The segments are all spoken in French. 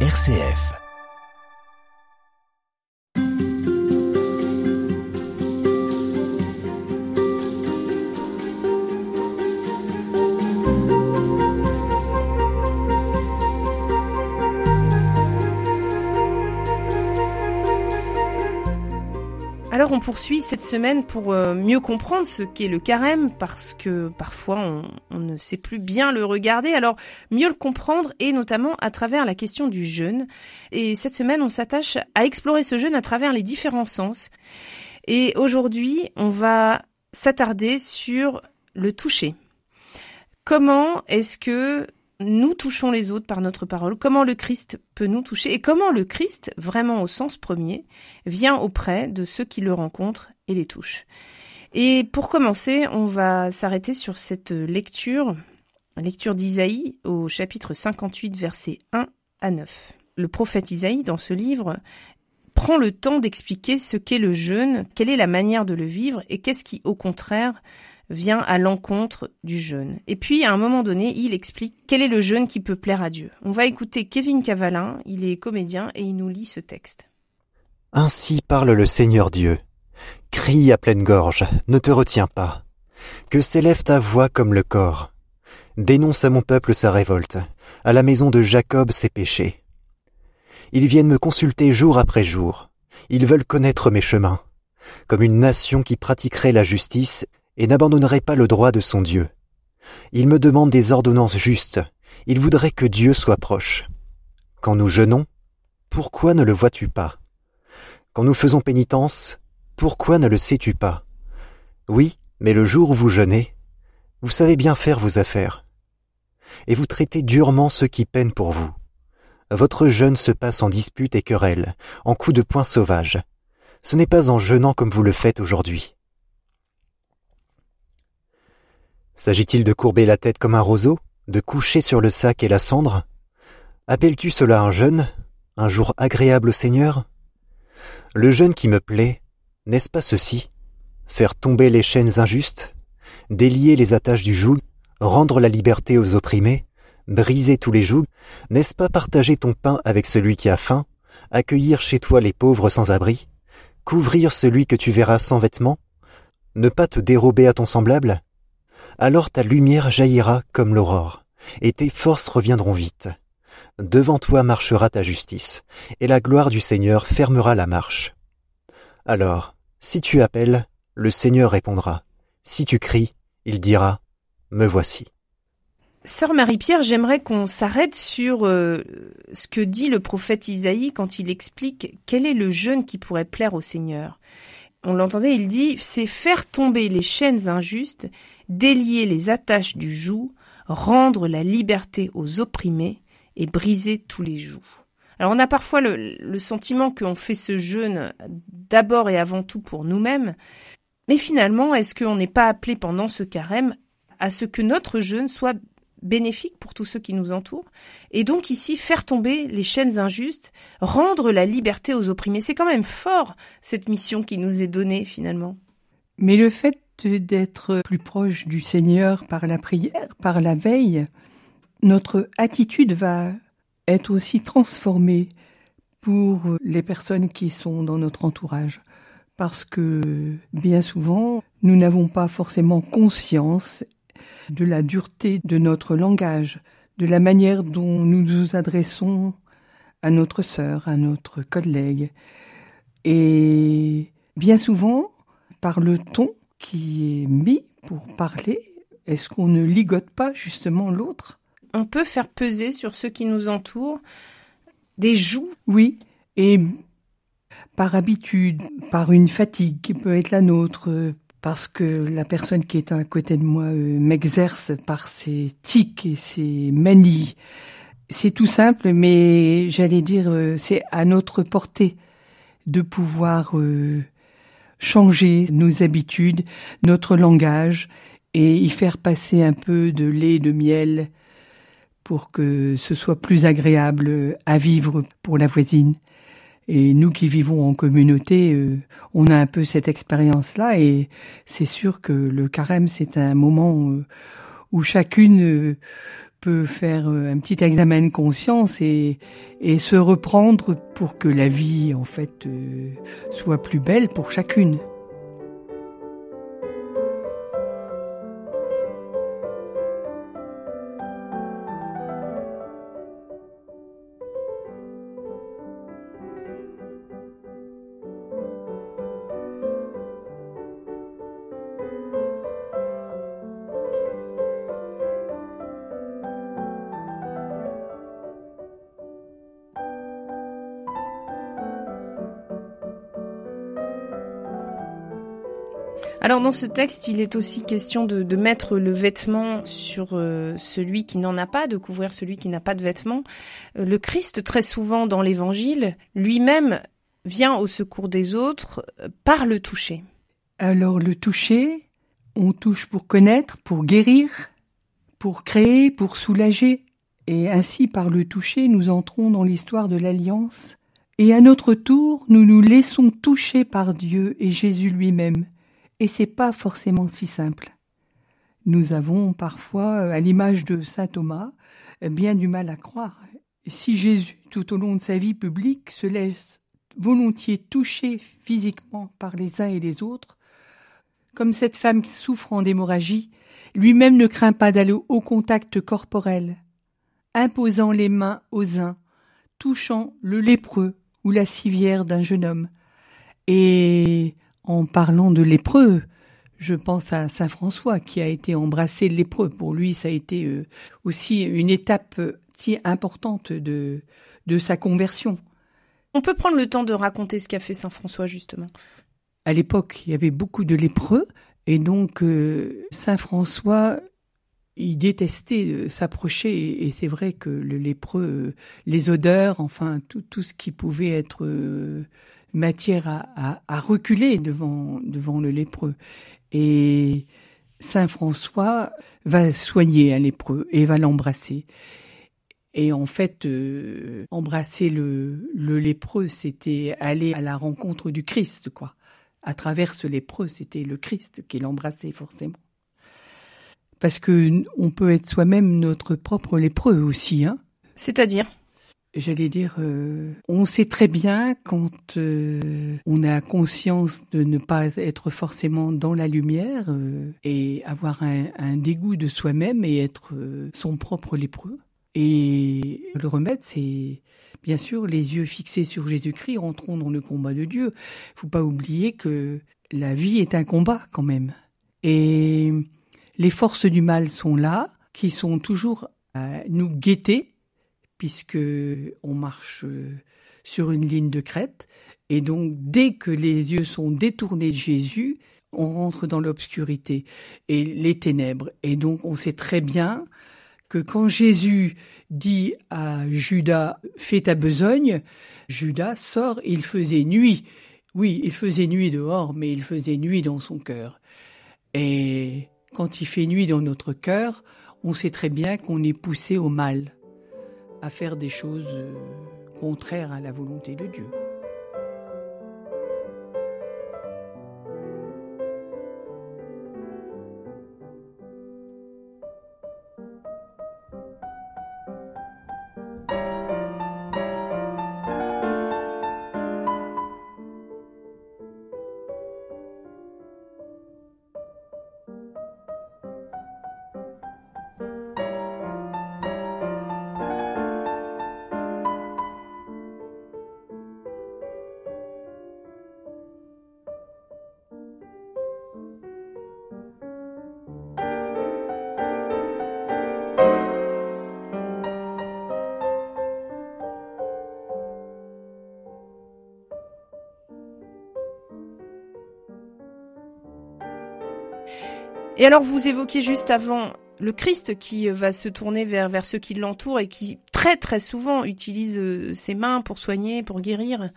RCF. Alors on poursuit cette semaine pour euh, mieux comprendre ce qu'est le carême parce que parfois on ne sait plus bien le regarder. Alors mieux le comprendre et notamment à travers la question du jeûne. Et cette semaine on s'attache à explorer ce jeûne à travers les différents sens. Et aujourd'hui on va s'attarder sur le toucher. Comment est-ce que nous touchons les autres par notre parole, comment le Christ peut nous toucher et comment le Christ, vraiment au sens premier, vient auprès de ceux qui le rencontrent et les touchent. Et pour commencer, on va s'arrêter sur cette lecture, lecture d'Isaïe au chapitre 58, versets 1 à 9. Le prophète Isaïe, dans ce livre, prend le temps d'expliquer ce qu'est le jeûne, quelle est la manière de le vivre et qu'est-ce qui, au contraire, vient à l'encontre du jeûne. Et puis, à un moment donné, il explique quel est le jeûne qui peut plaire à Dieu. On va écouter Kevin Cavalin, il est comédien et il nous lit ce texte. Ainsi parle le Seigneur Dieu. Crie à pleine gorge, ne te retiens pas. Que s'élève ta voix comme le corps? Dénonce à mon peuple sa révolte, à la maison de Jacob ses péchés. Ils viennent me consulter jour après jour. Ils veulent connaître mes chemins. Comme une nation qui pratiquerait la justice et n'abandonnerait pas le droit de son Dieu. Il me demande des ordonnances justes, il voudrait que Dieu soit proche. Quand nous jeûnons, pourquoi ne le vois-tu pas? Quand nous faisons pénitence, pourquoi ne le sais-tu pas? Oui, mais le jour où vous jeûnez, vous savez bien faire vos affaires. Et vous traitez durement ceux qui peinent pour vous. Votre jeûne se passe en disputes et querelles, en coups de poing sauvages. Ce n'est pas en jeûnant comme vous le faites aujourd'hui. S'agit-il de courber la tête comme un roseau, de coucher sur le sac et la cendre? Appelles-tu cela un jeûne, un jour agréable au Seigneur? Le jeûne qui me plaît, n'est-ce pas ceci? Faire tomber les chaînes injustes, délier les attaches du joug, rendre la liberté aux opprimés, briser tous les jougs, n'est-ce pas partager ton pain avec celui qui a faim, accueillir chez toi les pauvres sans abri, couvrir celui que tu verras sans vêtements, ne pas te dérober à ton semblable, alors ta lumière jaillira comme l'aurore, et tes forces reviendront vite. Devant toi marchera ta justice, et la gloire du Seigneur fermera la marche. Alors, si tu appelles, le Seigneur répondra. Si tu cries, il dira, Me voici. Sœur Marie-Pierre, j'aimerais qu'on s'arrête sur euh, ce que dit le prophète Isaïe quand il explique quel est le jeûne qui pourrait plaire au Seigneur. On l'entendait, il dit, c'est faire tomber les chaînes injustes délier les attaches du joug, rendre la liberté aux opprimés et briser tous les jougs. Alors on a parfois le, sentiment qu'on fait ce jeûne d'abord et avant tout pour nous-mêmes, mais finalement, est-ce qu'on n'est pas appelé pendant ce carême à ce que notre jeûne soit bénéfique pour tous ceux qui nous entourent, et donc ici faire tomber les chaînes injustes, rendre la liberté aux opprimés. C'est quand même fort cette mission qui nous est donnée finalement. Mais le fait d'être plus proche du Seigneur par la prière, par la veille, notre attitude va être aussi transformée pour les personnes qui sont dans notre entourage. Parce que bien souvent, nous n'avons pas forcément conscience de la dureté de notre langage, de la manière dont nous nous adressons à notre sœur, à notre collègue. Et bien souvent, par le ton, qui est mis pour parler, est-ce qu'on ne ligote pas justement l'autre? On peut faire peser sur ceux qui nous entourent des joues. Oui, et par habitude, par une fatigue qui peut être la nôtre, parce que la personne qui est à côté de moi euh, m'exerce par ses tics et ses manies. C'est tout simple, mais j'allais dire, euh, c'est à notre portée de pouvoir euh, changer nos habitudes, notre langage et y faire passer un peu de lait, de miel pour que ce soit plus agréable à vivre pour la voisine. Et nous qui vivons en communauté, euh, on a un peu cette expérience-là et c'est sûr que le carême, c'est un moment euh, où chacune euh, peut faire euh, un petit examen de conscience et, et se reprendre pour que la vie, en fait, soit plus belle pour chacune. Alors dans ce texte, il est aussi question de, mettre le vêtement sur euh, celui qui n'en a pas, de couvrir celui qui n'a pas de vêtement. Euh, le Christ, très souvent dans l'Évangile, lui-même vient au secours des autres euh, par le toucher. Alors le toucher, on touche pour connaître, pour guérir, pour créer, pour soulager. Et ainsi, par le toucher, nous entrons dans l'histoire de l'Alliance. Et à notre tour, nous nous laissons toucher par Dieu et Jésus lui-même. Et c'est pas forcément si simple. Nous avons parfois, à l'image de saint Thomas, bien du mal à croire. Si Jésus, tout au long de sa vie publique, se laisse volontiers toucher physiquement par les uns et les autres, comme cette femme souffrant d'hémorragie, lui-même ne craint pas d'aller au contact corporel, imposant les mains aux uns, touchant le lépreux ou la civière d'un jeune homme, et en parlant de lépreux, je pense à Saint François qui a été embrassé lépreux. Pour lui, ça a été euh, aussi une étape euh, si importante de, de sa conversion. On peut prendre le temps de raconter ce qu'a fait Saint François justement. À l'époque, il y avait beaucoup de lépreux et donc euh, Saint François, il détestait s'approcher et c'est vrai que le lépreux, les odeurs, enfin tout, tout ce qui pouvait être matière à, reculer devant, devant le lépreux. Et Saint François va soigner un lépreux et va l'embrasser. Et en fait, euh, embrasser le, le lépreux, c'était aller à la rencontre du Christ, quoi. À travers ce lépreux, c'était le Christ qui l'embrassait forcément. Parce que on peut être soi-même notre propre lépreux aussi, hein. C'est-à-dire? J'allais dire, euh, on sait très bien quand euh, on a conscience de ne pas être forcément dans la lumière euh, et avoir un, dégoût de soi-même et être son propre lépreux. Et le remède, c'est bien sûr les yeux fixés sur Jésus-Christ, rentrons dans le combat de Dieu. Il faut pas oublier que la vie est un combat quand même. Et les forces du mal sont là, qui sont toujours à nous guetter puisque on marche euh, sur une ligne de crête. Et donc, dès que les yeux sont détournés de Jésus, on rentre dans l'obscurité et les ténèbres. Et donc, on sait très bien que quand Jésus dit à Judas, fais ta besogne, Judas sort, il faisait nuit. Oui, il faisait nuit dehors, mais il faisait nuit dans son cœur. Et quand il fait nuit dans notre cœur, on sait très bien qu'on est poussé au mal à faire des choses euh, contraires à la volonté de Dieu. Et alors vous évoquiez juste avant le Christ qui va se tourner vers, vers ceux qui l'entourent et qui très très souvent utilise euh, ses mains pour soigner, pour guérir.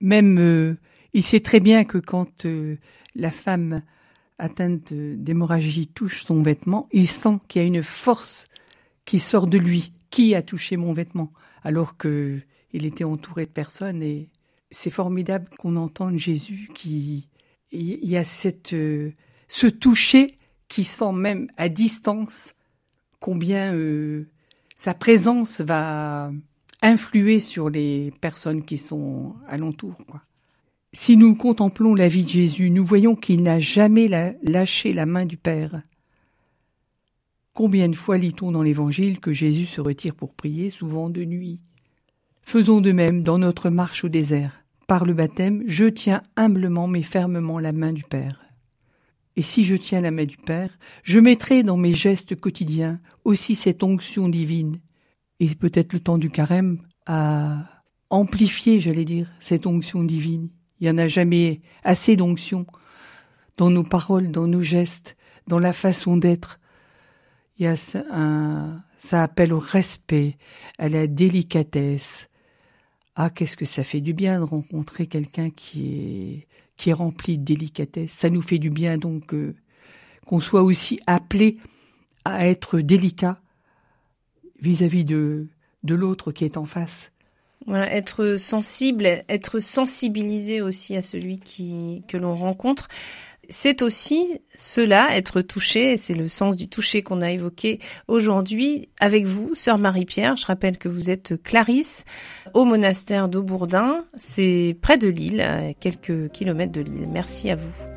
Même euh, il sait très bien que quand euh, la femme atteinte d'hémorragie touche son vêtement, il sent qu'il y a une force qui sort de lui. Qui a touché mon vêtement Alors que il était entouré de personnes et c'est formidable qu'on entende Jésus qui il y a cette ce toucher qui sent même à distance combien euh, sa présence va influer sur les personnes qui sont alentour. Si nous contemplons la vie de Jésus, nous voyons qu'il n'a jamais lâché la main du Père. Combien de fois lit-on dans l'Évangile que Jésus se retire pour prier, souvent de nuit? Faisons de même dans notre marche au désert. Par le baptême, je tiens humblement mais fermement la main du Père. Et si je tiens la main du Père, je mettrai dans mes gestes quotidiens aussi cette onction divine. Et peut-être le temps du carême a amplifié, j'allais dire, cette onction divine. Il n'y en a jamais assez d'onction dans nos paroles, dans nos gestes, dans la façon d'être. Il y a ça appelle au respect, à la délicatesse. Ah, qu'est-ce que ça fait du bien de rencontrer quelqu'un qui est qui est rempli de délicatesse. Ça nous fait du bien donc euh, qu'on soit aussi appelé à être délicat vis-à-vis de, de l'autre qui est en face. Voilà, être sensible, être sensibilisé aussi à celui qui, que l'on rencontre c'est aussi cela, être touché, c'est le sens du toucher qu'on a évoqué aujourd'hui avec vous, sœur Marie-Pierre. Je rappelle que vous êtes Clarisse au monastère d'Aubourdin, c'est près de Lille, quelques kilomètres de Lille. Merci à vous.